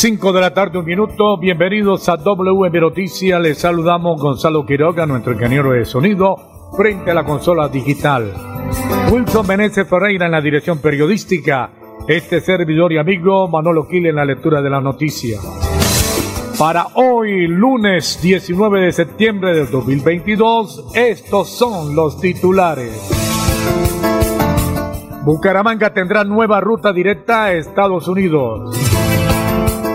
5 de la tarde, un minuto. Bienvenidos a WM Noticias. Les saludamos Gonzalo Quiroga, nuestro ingeniero de sonido, frente a la consola digital. Wilson Meneses Ferreira en la dirección periodística. Este servidor y amigo Manolo Quil en la lectura de la noticia. Para hoy, lunes 19 de septiembre del 2022, estos son los titulares. Bucaramanga tendrá nueva ruta directa a Estados Unidos.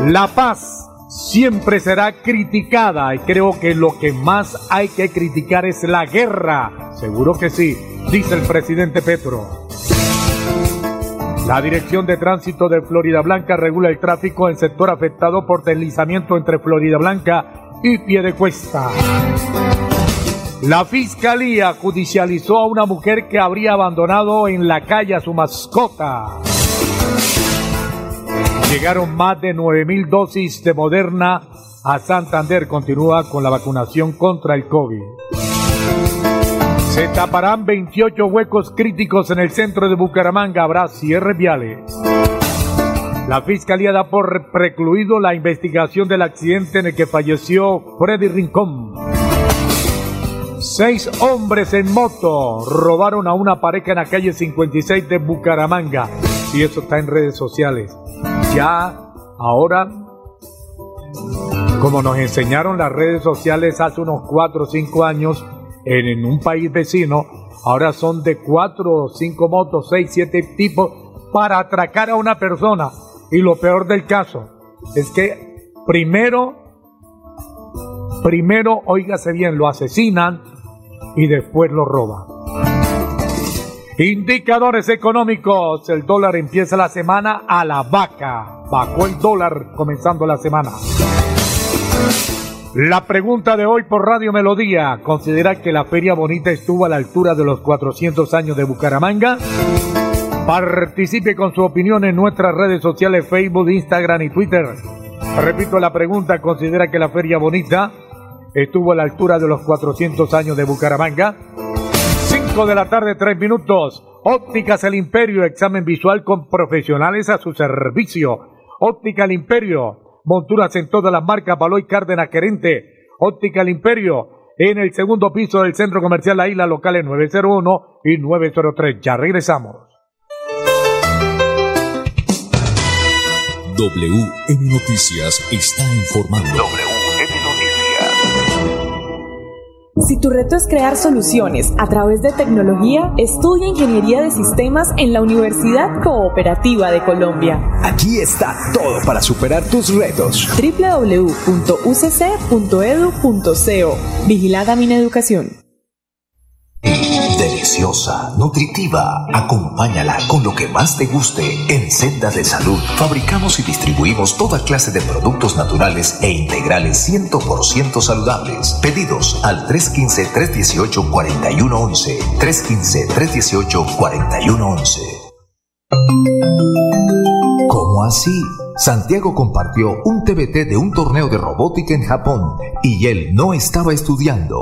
La paz siempre será criticada y creo que lo que más hay que criticar es la guerra. Seguro que sí, dice el presidente Petro. La Dirección de Tránsito de Florida Blanca regula el tráfico en sector afectado por deslizamiento entre Florida Blanca y Piedecuesta. La Fiscalía judicializó a una mujer que habría abandonado en la calle a su mascota. Llegaron más de 9.000 dosis de Moderna a Santander. Continúa con la vacunación contra el COVID. Se taparán 28 huecos críticos en el centro de Bucaramanga. Habrá cierres viales. La fiscalía da por precluido la investigación del accidente en el que falleció Freddy Rincón. Seis hombres en moto robaron a una pareja en la calle 56 de Bucaramanga. Y eso está en redes sociales. Ya, ahora, como nos enseñaron las redes sociales hace unos 4 o 5 años, en, un país vecino, ahora son de 4 o 5 motos, 6, 7 tipos para atracar a una persona. Y lo peor del caso es que primero, primero, óigase bien, lo asesinan y después lo roban. Indicadores económicos. El dólar empieza la semana a la vaca. Bajó el dólar comenzando la semana. La pregunta de hoy por Radio Melodía. ¿Considera que la Feria Bonita estuvo a la altura de los 400 años de Bucaramanga? Participe con su opinión en nuestras redes sociales Facebook, Instagram y Twitter. Repito la pregunta. ¿Considera que la Feria Bonita estuvo a la altura de los 400 años de Bucaramanga? De la tarde, tres minutos. Ópticas El Imperio, examen visual con profesionales a su servicio. Óptica El Imperio, monturas en todas las marcas, Baloy Cárdenas Querente. Óptica El Imperio, en el segundo piso del centro comercial La Isla, locales 901 y 903. Ya regresamos. WM Noticias está informando. Si tu reto es crear soluciones a través de tecnología, estudia Ingeniería de Sistemas en la Universidad Cooperativa de Colombia. Aquí está todo para superar tus retos. www.ucc.edu.co Vigilada Mineducación deliciosa, nutritiva. Acompáñala con lo que más te guste. En Senda de Salud fabricamos y distribuimos toda clase de productos naturales e integrales 100% saludables. Pedidos al 315-318-4111. 315-318-4111. ¿Cómo así? Santiago compartió un TBT de un torneo de robótica en Japón y él no estaba estudiando.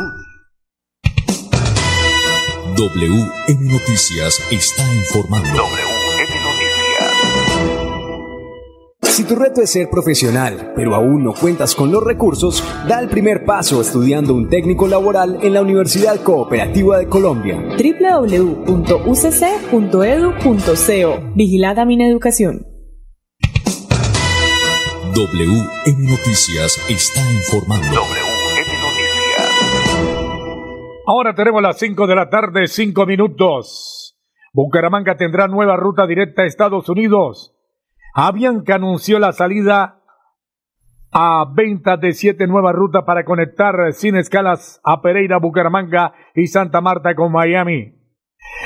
WM Noticias está informando. WM Noticias. Si tu reto es ser profesional, pero aún no cuentas con los recursos, da el primer paso estudiando un técnico laboral en la Universidad Cooperativa de Colombia. www.ucc.edu.co Vigilada Mineducación. WM Noticias está informando. WM Noticias. Ahora tenemos las 5 de la tarde, 5 minutos. Bucaramanga tendrá nueva ruta directa a Estados Unidos. Avianca anunció la salida a venta de siete nuevas rutas para conectar sin escalas a Pereira, Bucaramanga y Santa Marta con Miami.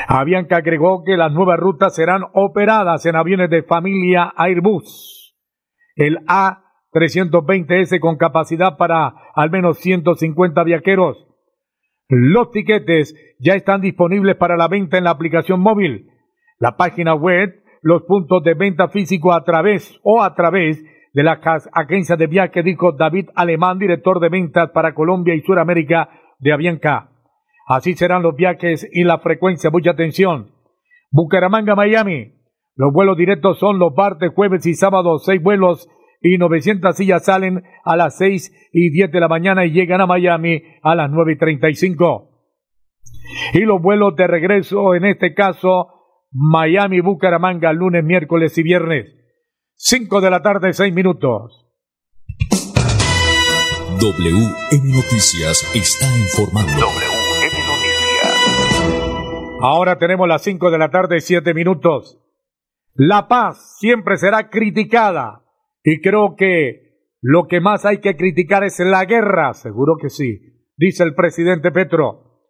Avianca agregó que las nuevas rutas serán operadas en aviones de familia Airbus. El A320S con capacidad para al menos 150 viajeros. Los tiquetes ya están disponibles para la venta en la aplicación móvil, la página web, los puntos de venta físico a través o a través de la agencia de viaje, dijo David Alemán, director de ventas para Colombia y Sudamérica de Avianca. Así serán los viajes y la frecuencia. Mucha atención. Bucaramanga, Miami. Los vuelos directos son los martes, jueves y sábados. Seis vuelos y 900 sillas salen a las 6 y 10 de la mañana y llegan a Miami a las 9 y 35. Y los vuelos de regreso, en este caso, Miami, Bucaramanga, lunes, miércoles y viernes. 5 de la tarde, 6 minutos. WM Noticias está informando. WM Noticias. Ahora tenemos las 5 de la tarde, 7 minutos. La paz siempre será criticada y creo que lo que más hay que criticar es la guerra, seguro que sí, dice el presidente Petro.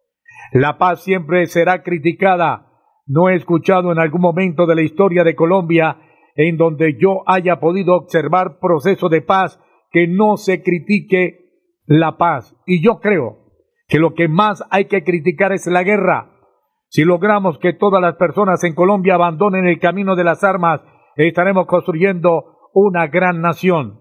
La paz siempre será criticada. No he escuchado en algún momento de la historia de Colombia en donde yo haya podido observar proceso de paz que no se critique la paz. Y yo creo que lo que más hay que criticar es la guerra. Si logramos que todas las personas en Colombia abandonen el camino de las armas, estaremos construyendo una gran nación.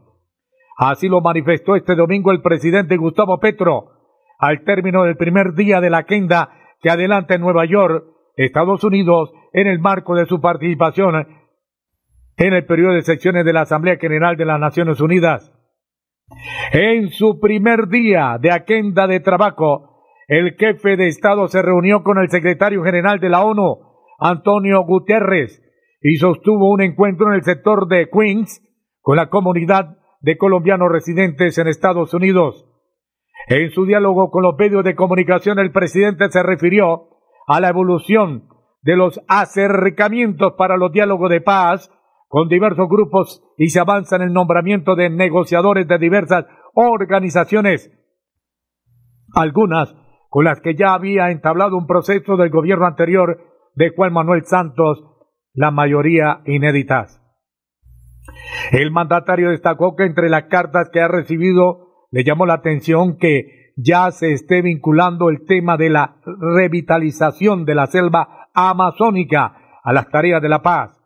Así lo manifestó este domingo el presidente Gustavo Petro al término del primer día de la agenda que adelanta en Nueva York, Estados Unidos, en el marco de su participación en el periodo de secciones de la Asamblea General de las Naciones Unidas. En su primer día de agenda de trabajo, el jefe de Estado se reunió con el secretario general de la ONU, Antonio Guterres, y sostuvo un encuentro en el sector de Queens con la comunidad de colombianos residentes en Estados Unidos. En su diálogo con los medios de comunicación, el presidente se refirió a la evolución de los acercamientos para los diálogos de paz con diversos grupos y se avanza en el nombramiento de negociadores de diversas organizaciones, algunas con las que ya había entablado un proceso del gobierno anterior de Juan Manuel Santos, la mayoría inéditas. El mandatario destacó que entre las cartas que ha recibido le llamó la atención que ya se esté vinculando el tema de la revitalización de la selva amazónica a las tareas de la paz.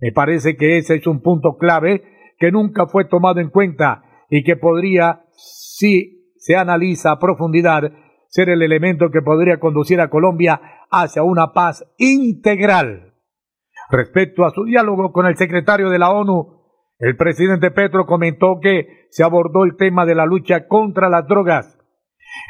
Me parece que ese es un punto clave que nunca fue tomado en cuenta y que podría, si se analiza a profundidad, ser el elemento que podría conducir a Colombia hacia una paz integral. Respecto a su diálogo con el secretario de la ONU, el presidente Petro comentó que se abordó el tema de la lucha contra las drogas.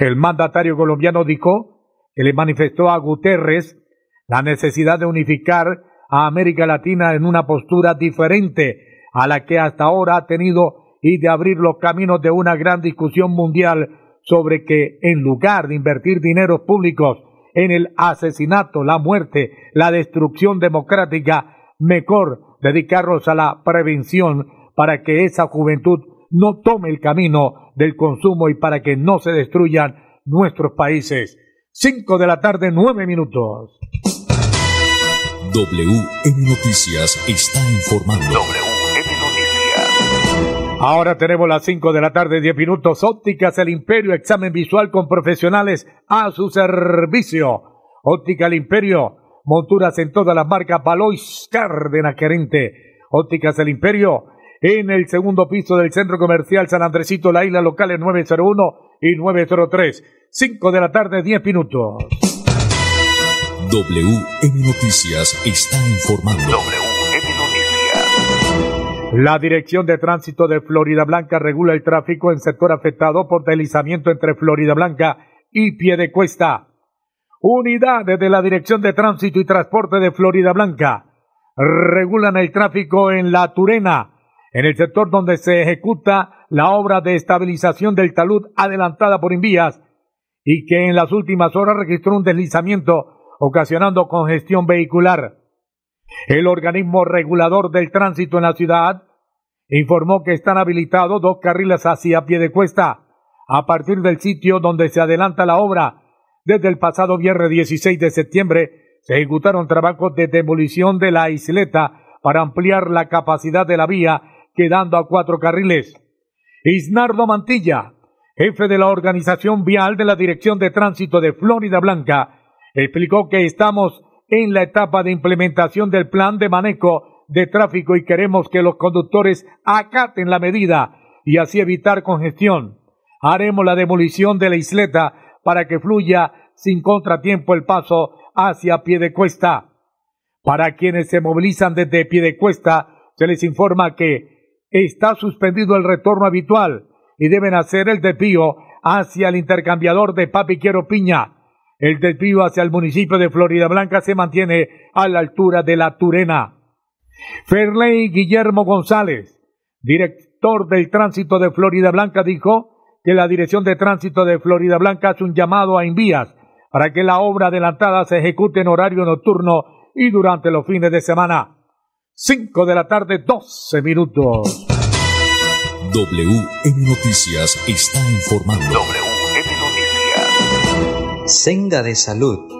El mandatario colombiano dijo que le manifestó a Guterres la necesidad de unificar a América Latina en una postura diferente a la que hasta ahora ha tenido y de abrir los caminos de una gran discusión mundial sobre que en lugar de invertir dineros públicos en el asesinato, la muerte, la destrucción democrática, mejor dedicarlos a la prevención para que esa juventud no tome el camino del consumo y para que no se destruyan nuestros países. Cinco de la tarde, nueve minutos. WM Noticias está informando. WM Noticias. Ahora tenemos las 5 de la tarde, 10 minutos. Ópticas El Imperio, examen visual con profesionales a su servicio. Óptica El Imperio, monturas en todas las marcas Valois Cárdenas Querente. Ópticas El Imperio, en el segundo piso del Centro Comercial San Andresito, la isla local en 901 y 903. 5 de la tarde, 10 minutos. WM Noticias está informando. WM Noticias. La Dirección de Tránsito de Florida Blanca regula el tráfico en sector afectado por deslizamiento entre Florida Blanca y Piedecuesta. Unidades de la Dirección de Tránsito y Transporte de Florida Blanca regulan el tráfico en La Turena, en el sector donde se ejecuta la obra de estabilización del talud adelantada por Invías y que en las últimas horas registró un deslizamiento ocasionando congestión vehicular. El organismo regulador del tránsito en la ciudad informó que están habilitados dos carriles hacia pie de cuesta a partir del sitio donde se adelanta la obra. Desde el pasado viernes 16 de septiembre se ejecutaron trabajos de demolición de la isleta para ampliar la capacidad de la vía, quedando a cuatro carriles. Isnardo Mantilla, jefe de la organización vial de la Dirección de Tránsito de Florida Blanca, explicó que estamos en la etapa de implementación del plan de manejo de tráfico y queremos que los conductores acaten la medida y así evitar congestión. Haremos la demolición de la isleta para que fluya sin contratiempo el paso hacia pie de cuesta. Para quienes se movilizan desde pie de cuesta, se les informa que está suspendido el retorno habitual y deben hacer el desvío hacia el intercambiador de Papiquero Piña. El desvío hacia el municipio de Florida Blanca se mantiene a la altura de la Turena. Ferley Guillermo González, director del tránsito de Florida Blanca, dijo que la Dirección de Tránsito de Florida Blanca hace un llamado a envías para que la obra adelantada se ejecute en horario nocturno y durante los fines de semana. 5 de la tarde, 12 minutos. WM Noticias está informando. WM Noticias. Senda de Salud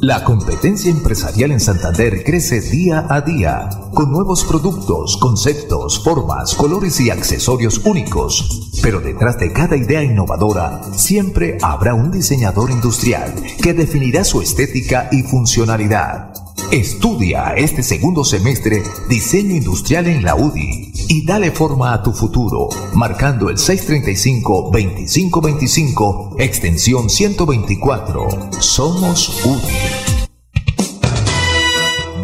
La competencia empresarial en Santander crece día a día, con nuevos productos, conceptos, formas, colores y accesorios únicos. Pero detrás de cada idea innovadora, siempre habrá un diseñador industrial que definirá su estética y funcionalidad. Estudia este segundo semestre diseño industrial en la UDI y dale forma a tu futuro, marcando el 635-2525, extensión 124. Somos UDI.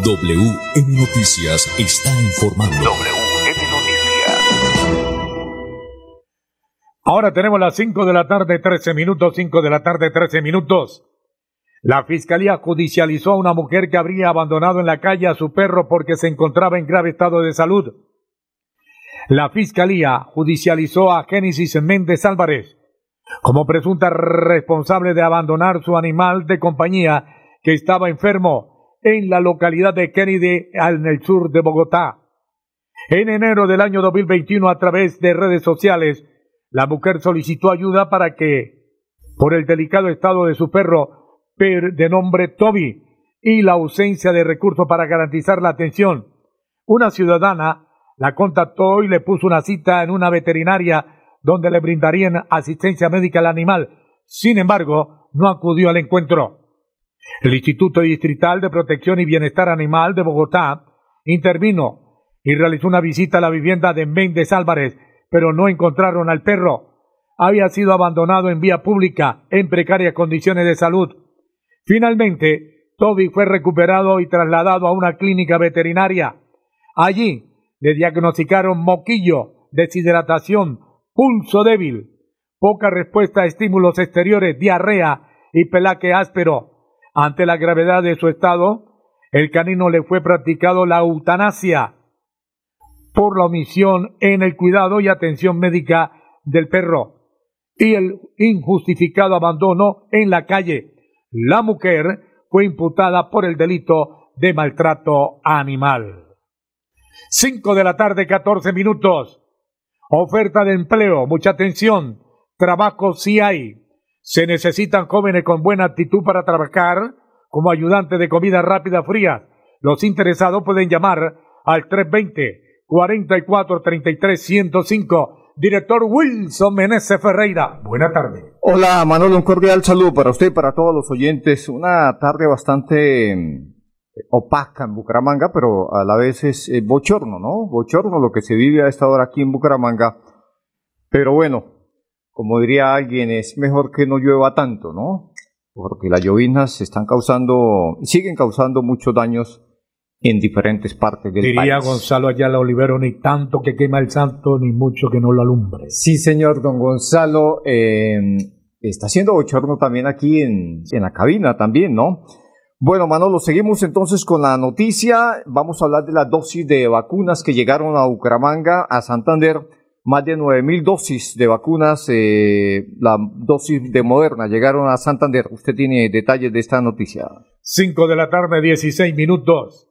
WM Noticias está informando. WM Noticias. Ahora tenemos las 5 de la tarde, 13 minutos, 5 de la tarde, 13 minutos. La fiscalía judicializó a una mujer que habría abandonado en la calle a su perro porque se encontraba en grave estado de salud. La fiscalía judicializó a Génesis Méndez Álvarez como presunta responsable de abandonar su animal de compañía que estaba enfermo en la localidad de Kennedy, en el sur de Bogotá. En enero del año 2021, a través de redes sociales, la mujer solicitó ayuda para que, por el delicado estado de su perro, de nombre Toby y la ausencia de recursos para garantizar la atención. Una ciudadana la contactó y le puso una cita en una veterinaria donde le brindarían asistencia médica al animal. Sin embargo, no acudió al encuentro. El Instituto Distrital de Protección y Bienestar Animal de Bogotá intervino y realizó una visita a la vivienda de Méndez Álvarez, pero no encontraron al perro. Había sido abandonado en vía pública en precarias condiciones de salud. Finalmente, Toby fue recuperado y trasladado a una clínica veterinaria. Allí le diagnosticaron moquillo, deshidratación, pulso débil, poca respuesta a estímulos exteriores, diarrea y pelaje áspero. Ante la gravedad de su estado, el canino le fue practicado la eutanasia por la omisión en el cuidado y atención médica del perro y el injustificado abandono en la calle. La mujer fue imputada por el delito de maltrato animal. 5 de la tarde, 14 minutos. Oferta de empleo, mucha atención. Trabajo sí hay. Se necesitan jóvenes con buena actitud para trabajar como ayudante de comida rápida fría. Los interesados pueden llamar al 320 44 33 105 Director Wilson Meneses Ferreira. Buena tarde. Hola Manolo, un cordial saludo para usted y para todos los oyentes. Una tarde bastante opaca en Bucaramanga, pero a la vez es eh, bochorno, ¿no? Bochorno lo que se vive a esta hora aquí en Bucaramanga. Pero bueno, como diría alguien, es mejor que no llueva tanto, ¿no? Porque las llovinas están causando, siguen causando muchos daños en diferentes partes del Diría país. Gonzalo Ayala Olivero, ni tanto que quema el santo, ni mucho que no lo alumbre. Sí, señor don Gonzalo. eh, está haciendo bochorno también aquí en, en la cabina también, ¿no? Bueno, Manolo, seguimos entonces con la noticia. Vamos a hablar de las dosis de vacunas que llegaron a Bucaramanga, a Santander. Más de 9.000 dosis de vacunas, eh, la dosis de Moderna llegaron a Santander. Usted tiene detalles de esta noticia. 5 de la tarde, 16 minutos.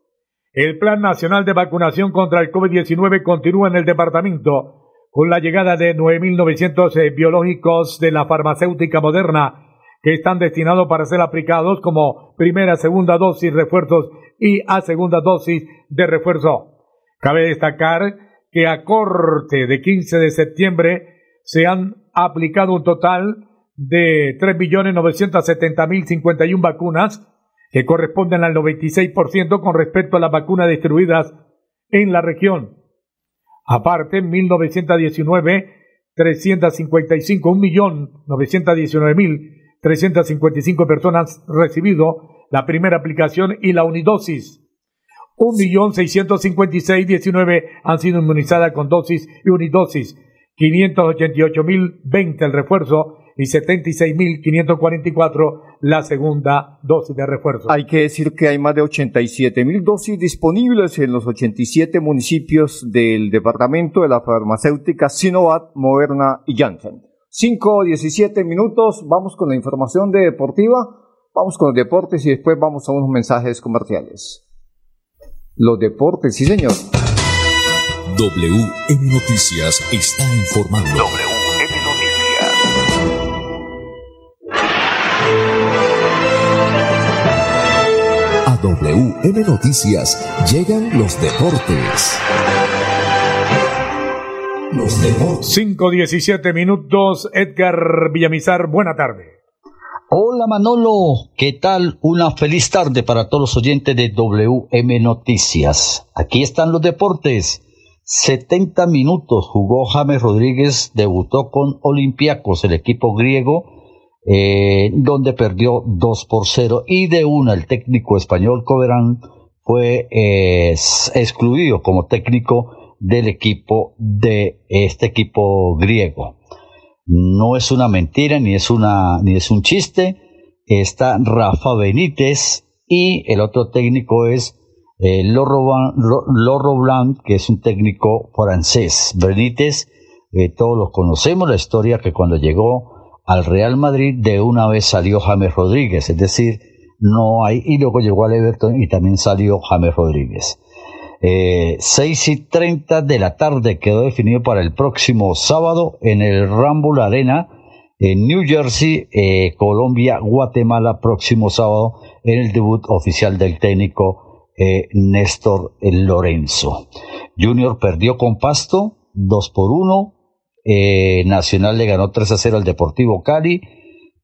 El Plan Nacional de Vacunación contra el COVID-19 continúa en el departamento con la llegada de 9.900 eh, biológicos de la farmacéutica moderna que están destinados para ser aplicados como primera, segunda dosis refuerzos y a segunda dosis de refuerzo. Cabe destacar que a corte de 15 de septiembre se han aplicado un total de 3.970.051 vacunas que corresponden al 96% con respecto a las vacunas distribuidas en la región. Aparte, en 1919, 355, 1.919.355 personas recibido la primera aplicación y la unidosis. 1.656.19 han sido inmunizadas con dosis y unidosis. 588.020 el refuerzo y 76.544 la segunda dosis de refuerzo. Hay que decir que hay más de 87 mil dosis disponibles en los 87 municipios del departamento de la farmacéutica Sinovac, Moderna y Janssen. 5 17 minutos, vamos con la información de deportiva, vamos con los deportes y después vamos a unos mensajes comerciales. Los deportes, sí señor. WM Noticias está informando. WM Noticias. A WM Noticias llegan los deportes. Los deportes. 5 17 minutos, Edgar Villamizar, buena tarde. Hola Manolo, ¿qué tal? Una feliz tarde para todos los oyentes de WM Noticias. Aquí están los deportes. 70 minutos jugó James Rodríguez, debutó con Olympiacos, el equipo griego, eh, donde perdió 2 por 0 y de una el técnico español Coverán fue eh, excluido como técnico del equipo de este equipo griego. No es una mentira ni es una ni es un chiste. Está Rafa Benítez y el otro técnico es eh, Blanc, que es un técnico francés. Benítez, eh, todos lo conocemos, la historia que cuando llegó al Real Madrid de una vez salió James Rodríguez, es decir, no hay, y luego llegó al Everton y también salió James Rodríguez. Eh, 6 y 30 de la tarde quedó definido para el próximo sábado en el Ramble Arena en New Jersey, eh, Colombia, Guatemala, próximo sábado en el debut oficial del técnico eh, Néstor Lorenzo. Junior perdió con Pasto 2 por 1. Eh, Nacional le ganó 3 a 0 al Deportivo Cali.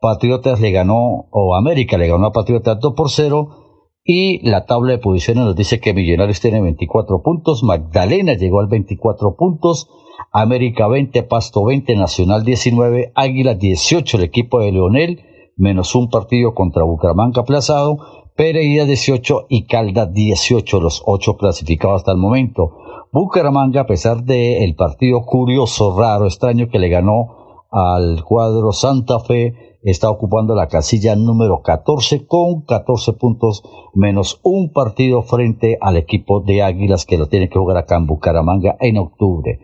Patriotas le ganó, o América le ganó a Patriotas 2 por 0. Y la tabla de posiciones nos dice que Millonarios tiene 24 puntos, Magdalena llegó al 24 puntos, América 20, Pasto 20, Nacional 19, Águila 18, el equipo de Leonel, menos un partido contra Bucaramanga aplazado, Pereira 18 y Calda 18, los ocho clasificados hasta el momento. Bucaramanga, a pesar del partido curioso, raro, extraño que le ganó al cuadro Santa Fe, está ocupando la casilla número 14 con 14 puntos menos un partido frente al equipo de Águilas que lo tiene que jugar acá en Bucaramanga en octubre.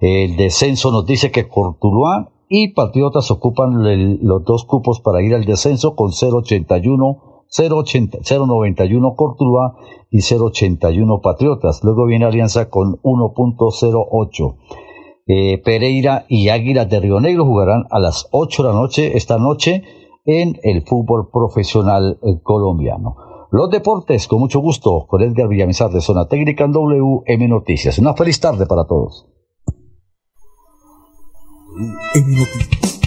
El descenso nos dice que Cortuluá y Patriotas ocupan los dos cupos para ir al descenso con 081, 080, 091 Cortuluá y 081 Patriotas. Luego viene Alianza con 1.08. Eh, Pereira y Águilas de Río Negro jugarán a las 8 de la noche esta noche en el fútbol profesional eh, colombiano. Los deportes, con mucho gusto, con Edgar Villamizar de Zona Técnica en WM Noticias. Una feliz tarde para todos. WM Noticias.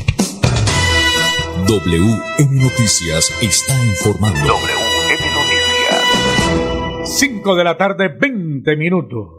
WM Noticias está informando. WM Noticias. 5 de la tarde, 20 minutos.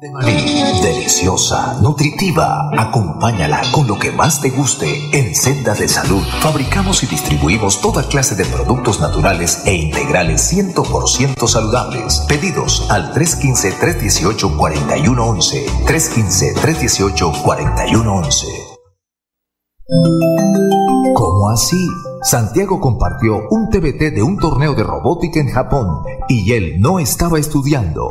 De maní, deliciosa, nutritiva. Acompáñala con lo que más te guste en Senda de Salud. Fabricamos y distribuimos toda clase de productos naturales e integrales 100% saludables. Pedidos al 315-318-4111. 315-318-4111. ¿Cómo así? Santiago compartió un TBT de un torneo de robótica en Japón y él no estaba estudiando.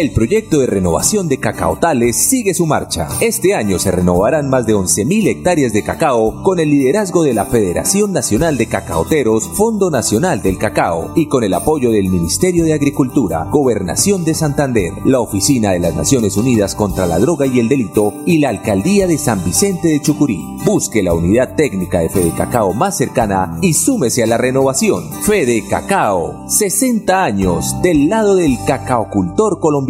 El proyecto de renovación de cacaotales sigue su marcha. Este año se renovarán más de 11.000 hectáreas de cacao con el liderazgo de la Federación Nacional de Cacaoteros, Fondo Nacional del Cacao y con el apoyo del Ministerio de Agricultura, Gobernación de Santander, la Oficina de las Naciones Unidas contra la Droga y el Delito y la Alcaldía de San Vicente de Chucurí. Busque la unidad técnica de Fede Cacao más cercana y súmese a la renovación. Fede Cacao, 60 años del lado del cacaocultor colombiano.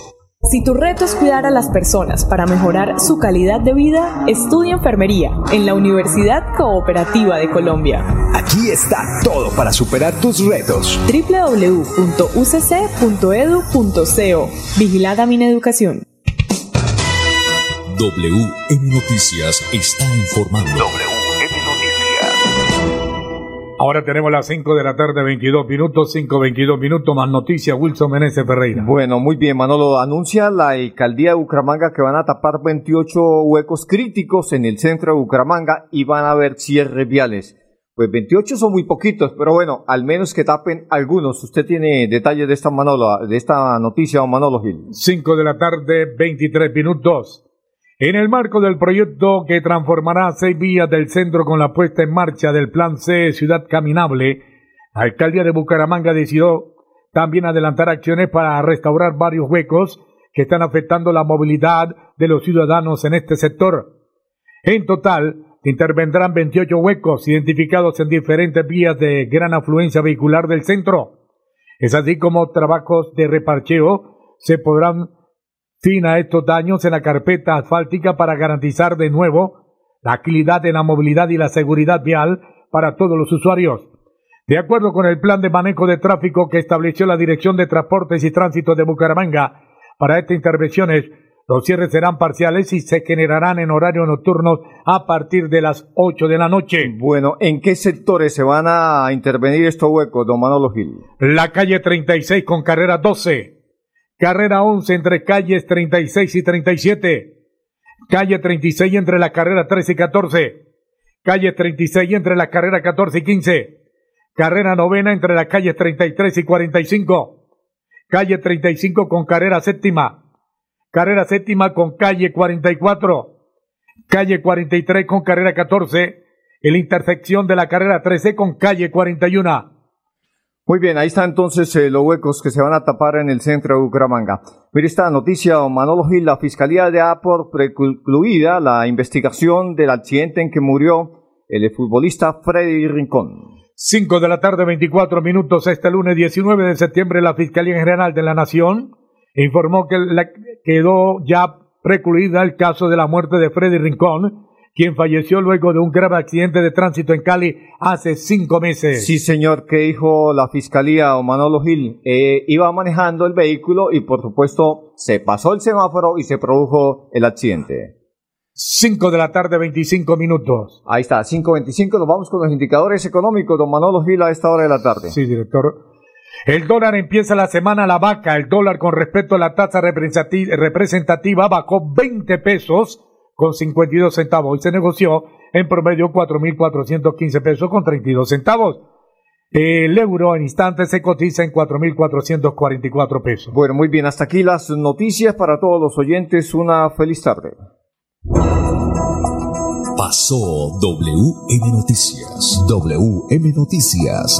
Si tu reto es cuidar a las personas para mejorar su calidad de vida, estudia enfermería en la Universidad Cooperativa de Colombia. Aquí está todo para superar tus retos. www.ucc.edu.co Vigilada mi educación. WM Noticias está informando. Ahora tenemos las 5 de la tarde, 22 minutos, 5, 22 minutos, más noticias, Wilson Meneses Ferreira. Bueno, muy bien, Manolo. Anuncia la alcaldía de Bucaramanga que van a tapar 28 huecos críticos en el centro de Bucaramanga y van a haber cierres viales. Pues 28 son muy poquitos, pero bueno, al menos que tapen algunos. Usted tiene detalles de esta Manolo, de esta noticia, Manolo Gil. 5 de la tarde, 23 minutos. En el marco del proyecto que transformará seis vías del centro con la puesta en marcha del Plan C Ciudad Caminable, la alcaldía de Bucaramanga decidió también adelantar acciones para restaurar varios huecos que están afectando la movilidad de los ciudadanos en este sector. En total, intervendrán 28 huecos identificados en diferentes vías de gran afluencia vehicular del centro. Es así como trabajos de reparcheo se podrán fin a estos daños en la carpeta asfáltica para garantizar de nuevo la agilidad en la movilidad y la seguridad vial para todos los usuarios. De acuerdo con el plan de manejo de tráfico que estableció la Dirección de Transportes y Tránsito de Bucaramanga, para estas intervenciones los cierres serán parciales y se generarán en horario nocturno a partir de las 8 de la noche. Bueno, ¿en qué sectores se van a intervenir estos huecos, don Manolo Gil? La calle 36 con carrera 12, Carrera 11 entre calles 36 y 37. Calle 36 entre la carrera 13 y 14. Calle 36 entre la carrera 14 y 15. Carrera novena entre las calles 33 y 45. Calle 35 con carrera séptima. Carrera séptima con calle 44. Calle 43 con carrera 14. En la intersección de la carrera 13 con calle 41. Muy bien, ahí están entonces eh, los huecos que se van a tapar en el centro de Bucaramanga. Mire esta noticia, Manolo Gil, la Fiscalía ya por precluida la investigación del accidente en que murió el futbolista Freddy Rincón. 5 de la tarde, 24 minutos, este lunes 19 de septiembre, la Fiscalía General de la Nación informó que quedó ya precluida el caso de la muerte de Freddy Rincón, quien falleció luego de un grave accidente de tránsito en Cali hace cinco meses. Sí, señor, que dijo la fiscalía o Manolo Gil. Eh, iba manejando el vehículo y por supuesto se pasó el semáforo y se produjo el accidente. 5 de la tarde, 25 minutos. Ahí está, 5.25. Nos vamos con los indicadores económicos. Don Manolo Gil a esta hora de la tarde. Sí, director. El dólar empieza la semana a la vaca. El dólar con respecto a la tasa representativa bajó 20 pesos con 52 centavos. Hoy se negoció en promedio 4.415 pesos con 32 centavos. El euro en instantes se cotiza en 4.444 pesos. Bueno, muy bien, hasta aquí las noticias para todos los oyentes. Una feliz tarde. Pasó WM Noticias. WM Noticias.